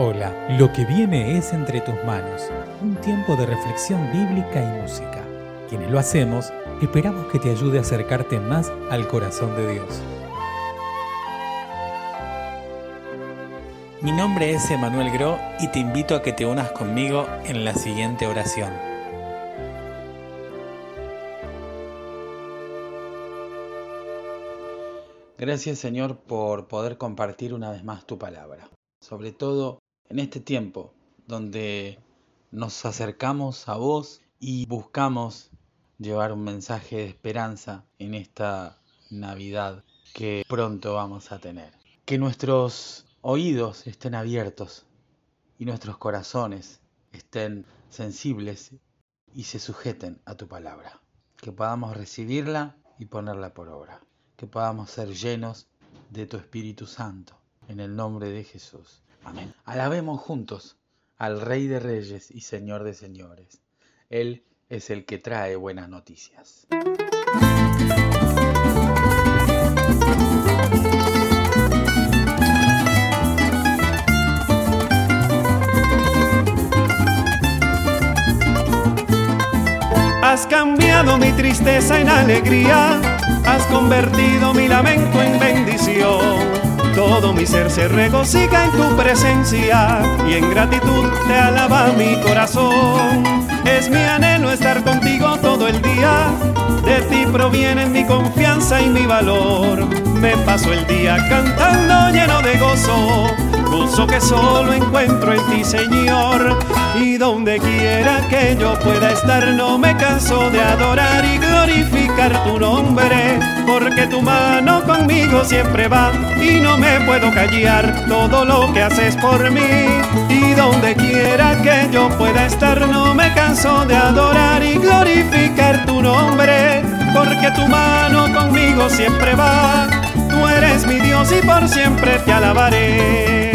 Hola, lo que viene es entre tus manos, un tiempo de reflexión bíblica y música. Quienes lo hacemos, esperamos que te ayude a acercarte más al corazón de Dios. Mi nombre es Emanuel Gro y te invito a que te unas conmigo en la siguiente oración. Gracias Señor por poder compartir una vez más tu palabra. Sobre todo en este tiempo donde nos acercamos a vos y buscamos llevar un mensaje de esperanza en esta Navidad que pronto vamos a tener. Que nuestros oídos estén abiertos y nuestros corazones estén sensibles y se sujeten a tu palabra. Que podamos recibirla y ponerla por obra. Que podamos ser llenos de tu Espíritu Santo. En el nombre de Jesús. Amén. Alabemos juntos al Rey de Reyes y Señor de Señores. Él es el que trae buenas noticias. Has cambiado mi tristeza en alegría, has convertido mi lamento en bendición. Todo mi ser se regocija en tu presencia y en gratitud te alaba mi corazón. Es mi anhelo estar contigo todo el día, de ti proviene mi confianza y mi valor. Me paso el día cantando lleno de gozo, gozo que solo encuentro en ti, Señor. Y donde quiera que yo pueda estar, no me canso de adorar y glorificar tu nombre, porque tu mano conmigo siempre va y no me puedo callar todo lo que haces por mí. Y donde quiera que yo pueda estar, no me canso de adorar y glorificar tu nombre, porque tu mano conmigo siempre va. Tú eres mi Dios y por siempre te alabaré.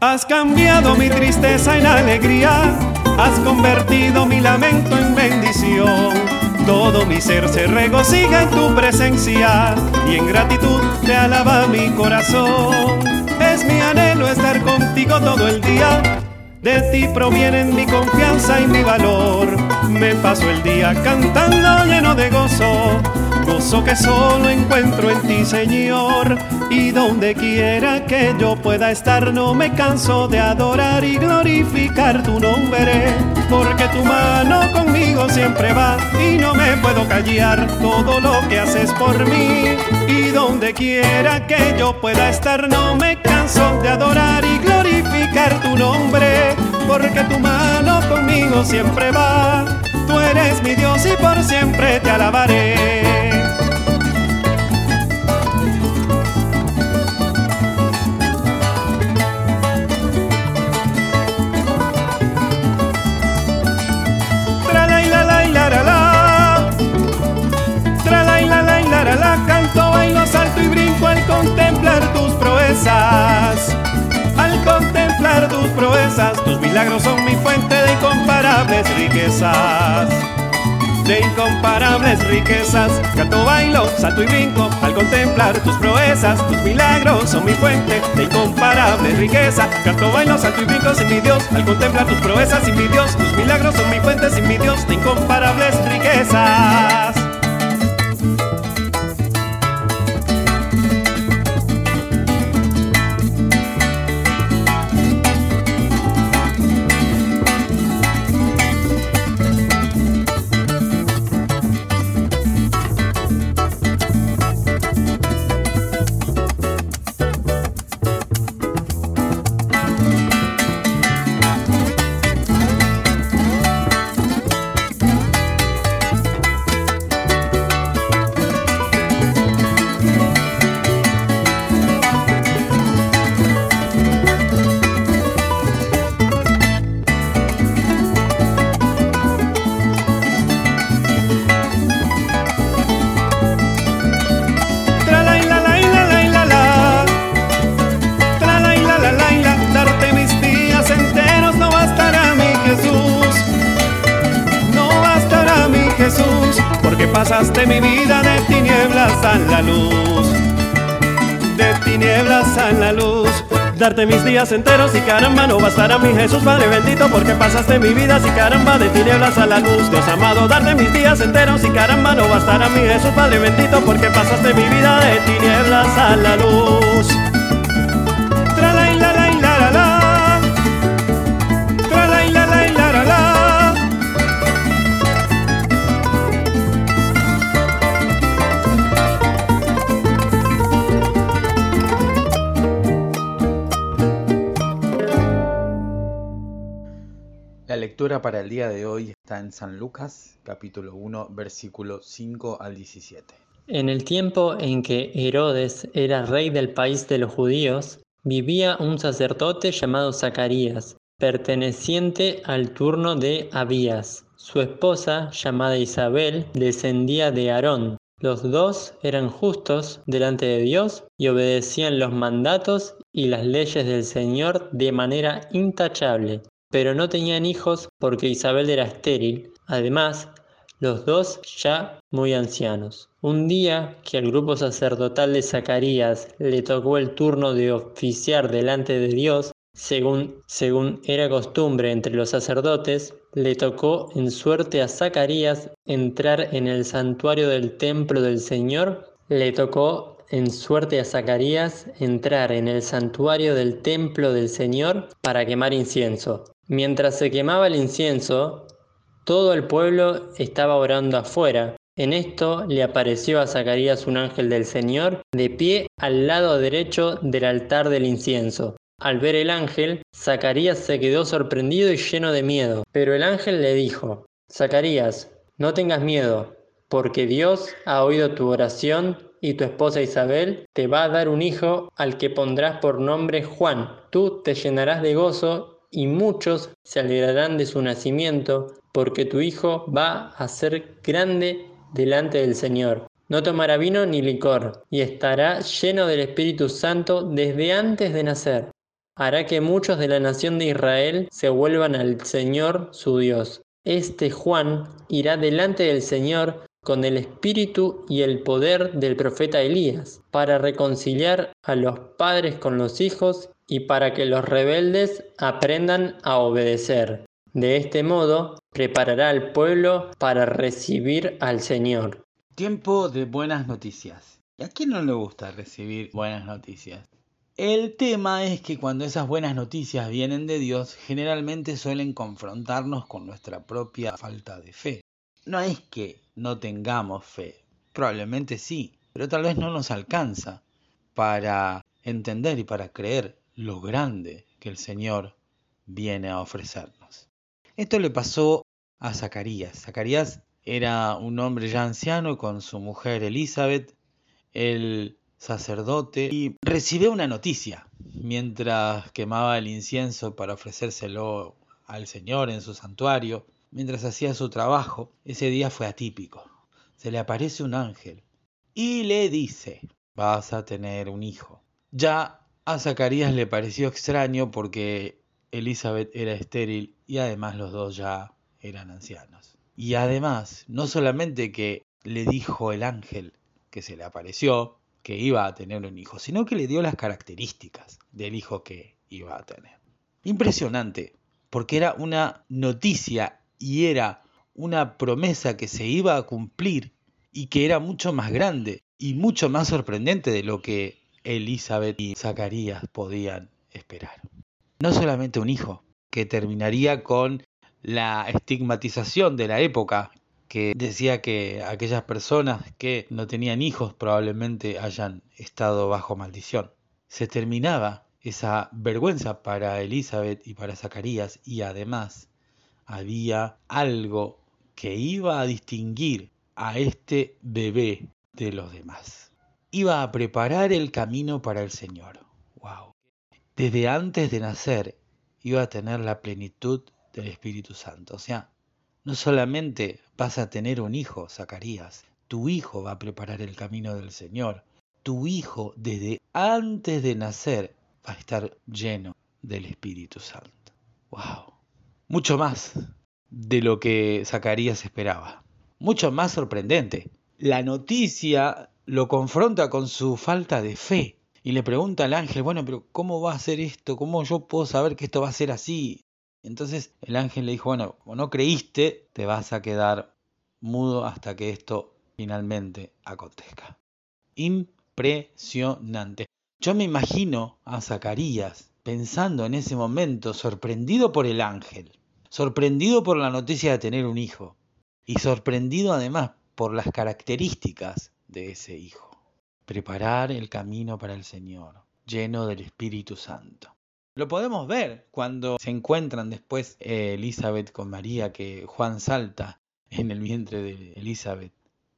Has cambiado mi tristeza en alegría, has convertido mi lamento en bendición. Todo mi ser se regocija en tu presencia y en gratitud te alaba mi corazón. Es mi anhelo estar contigo todo el día. De ti provienen mi confianza y mi valor. Me paso el día cantando lleno de gozo gozo que solo encuentro en ti, Señor. Y donde quiera que yo pueda estar, no me canso de adorar y glorificar tu nombre. Porque tu mano conmigo siempre va y no me puedo callar todo lo que haces por mí. Y donde quiera que yo pueda estar, no me canso de adorar y glorificar tu nombre. Porque tu mano conmigo siempre va. Tú eres mi Dios y por siempre te alabaré. Milagros son mi fuente de incomparables riquezas. De incomparables riquezas, canto, bailo, salto y brinco al contemplar tus proezas, tus milagros son mi fuente de incomparables riquezas. Canto, bailo, salto y brinco sin mi Dios al contemplar tus proezas sin mi Dios, tus milagros son mi fuente sin mi Dios de incomparables riquezas. La luz. De tinieblas a la luz. Darte mis días enteros y caramba no bastará mi Jesús Padre bendito porque pasaste mi vida si caramba de tinieblas a la luz Dios amado darte mis días enteros y caramba no bastará mi Jesús Padre bendito porque pasaste mi vida de tinieblas a la luz para el día de hoy está en San Lucas, capítulo 1, versículo 5 al 17. En el tiempo en que Herodes era rey del país de los judíos, vivía un sacerdote llamado Zacarías, perteneciente al turno de Abías. Su esposa, llamada Isabel, descendía de Aarón. Los dos eran justos delante de Dios y obedecían los mandatos y las leyes del Señor de manera intachable. Pero no tenían hijos porque Isabel era estéril. Además, los dos ya muy ancianos. Un día que al grupo sacerdotal de Zacarías le tocó el turno de oficiar delante de Dios, según, según era costumbre entre los sacerdotes, le tocó en suerte a Zacarías entrar en el santuario del templo del Señor, le tocó en suerte a Zacarías entrar en el santuario del templo del Señor para quemar incienso. Mientras se quemaba el incienso, todo el pueblo estaba orando afuera. En esto le apareció a Zacarías un ángel del Señor de pie al lado derecho del altar del incienso. Al ver el ángel, Zacarías se quedó sorprendido y lleno de miedo. Pero el ángel le dijo, Zacarías, no tengas miedo, porque Dios ha oído tu oración y tu esposa Isabel te va a dar un hijo al que pondrás por nombre Juan. Tú te llenarás de gozo y muchos se alegrarán de su nacimiento, porque tu hijo va a ser grande delante del Señor. No tomará vino ni licor, y estará lleno del Espíritu Santo desde antes de nacer. Hará que muchos de la nación de Israel se vuelvan al Señor su Dios. Este Juan irá delante del Señor con el espíritu y el poder del profeta Elías, para reconciliar a los padres con los hijos y para que los rebeldes aprendan a obedecer. De este modo, preparará al pueblo para recibir al Señor. Tiempo de buenas noticias. ¿Y a quién no le gusta recibir buenas noticias? El tema es que cuando esas buenas noticias vienen de Dios, generalmente suelen confrontarnos con nuestra propia falta de fe. No es que no tengamos fe, probablemente sí, pero tal vez no nos alcanza para entender y para creer lo grande que el Señor viene a ofrecernos. Esto le pasó a Zacarías. Zacarías era un hombre ya anciano con su mujer Elizabeth, el sacerdote, y recibió una noticia mientras quemaba el incienso para ofrecérselo al Señor en su santuario, mientras hacía su trabajo. Ese día fue atípico. Se le aparece un ángel y le dice, vas a tener un hijo. Ya a Zacarías le pareció extraño porque Elizabeth era estéril y además los dos ya eran ancianos. Y además, no solamente que le dijo el ángel que se le apareció que iba a tener un hijo, sino que le dio las características del hijo que iba a tener. Impresionante, porque era una noticia y era una promesa que se iba a cumplir y que era mucho más grande y mucho más sorprendente de lo que Elizabeth y Zacarías podían esperar. No solamente un hijo, que terminaría con la estigmatización de la época, que decía que aquellas personas que no tenían hijos probablemente hayan estado bajo maldición. Se terminaba esa vergüenza para Elizabeth y para Zacarías y además había algo que iba a distinguir a este bebé de los demás iba a preparar el camino para el Señor. Wow. Desde antes de nacer iba a tener la plenitud del Espíritu Santo. O sea, no solamente vas a tener un hijo, Zacarías, tu hijo va a preparar el camino del Señor. Tu hijo desde antes de nacer va a estar lleno del Espíritu Santo. Wow. Mucho más de lo que Zacarías esperaba. mucho más sorprendente. La noticia lo confronta con su falta de fe y le pregunta al ángel, bueno, pero ¿cómo va a ser esto? ¿Cómo yo puedo saber que esto va a ser así? Entonces el ángel le dijo, bueno, como no creíste, te vas a quedar mudo hasta que esto finalmente acontezca. Impresionante. Yo me imagino a Zacarías pensando en ese momento, sorprendido por el ángel, sorprendido por la noticia de tener un hijo y sorprendido además por las características de ese hijo. Preparar el camino para el Señor, lleno del Espíritu Santo. Lo podemos ver cuando se encuentran después eh, Elizabeth con María, que Juan salta en el vientre de Elizabeth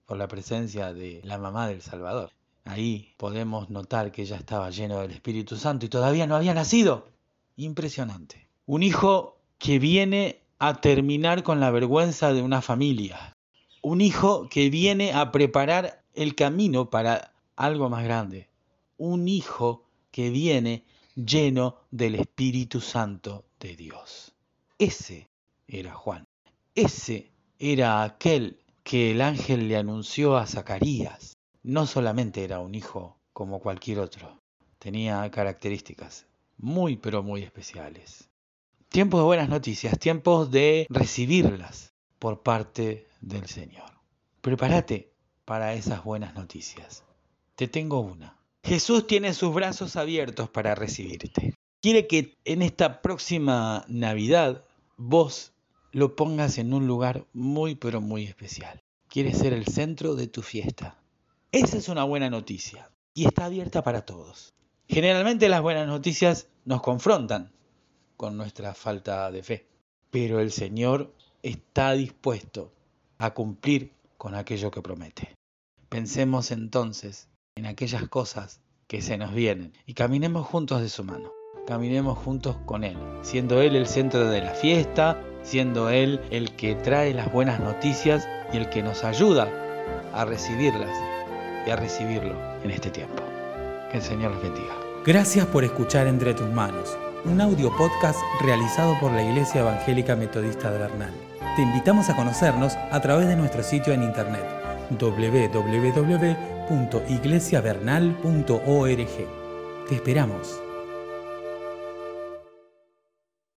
por la presencia de la mamá del Salvador. Ahí podemos notar que ella estaba lleno del Espíritu Santo y todavía no había nacido. Impresionante. Un hijo que viene a terminar con la vergüenza de una familia. Un hijo que viene a preparar el camino para algo más grande. Un hijo que viene lleno del Espíritu Santo de Dios. Ese era Juan. Ese era aquel que el ángel le anunció a Zacarías. No solamente era un hijo como cualquier otro, tenía características muy pero muy especiales. Tiempos de buenas noticias, tiempos de recibirlas por parte del Señor. Prepárate para esas buenas noticias. Te tengo una. Jesús tiene sus brazos abiertos para recibirte. Quiere que en esta próxima Navidad vos lo pongas en un lugar muy pero muy especial. Quiere ser el centro de tu fiesta. Esa es una buena noticia y está abierta para todos. Generalmente las buenas noticias nos confrontan con nuestra falta de fe, pero el Señor está dispuesto a cumplir con aquello que promete. Pensemos entonces en aquellas cosas que se nos vienen y caminemos juntos de su mano. Caminemos juntos con Él, siendo Él el centro de la fiesta, siendo Él el que trae las buenas noticias y el que nos ayuda a recibirlas y a recibirlo en este tiempo. Que el Señor los bendiga. Gracias por escuchar Entre tus manos, un audio podcast realizado por la Iglesia Evangélica Metodista de Bernal. Te invitamos a conocernos a través de nuestro sitio en internet www.iglesiavernal.org. Te esperamos.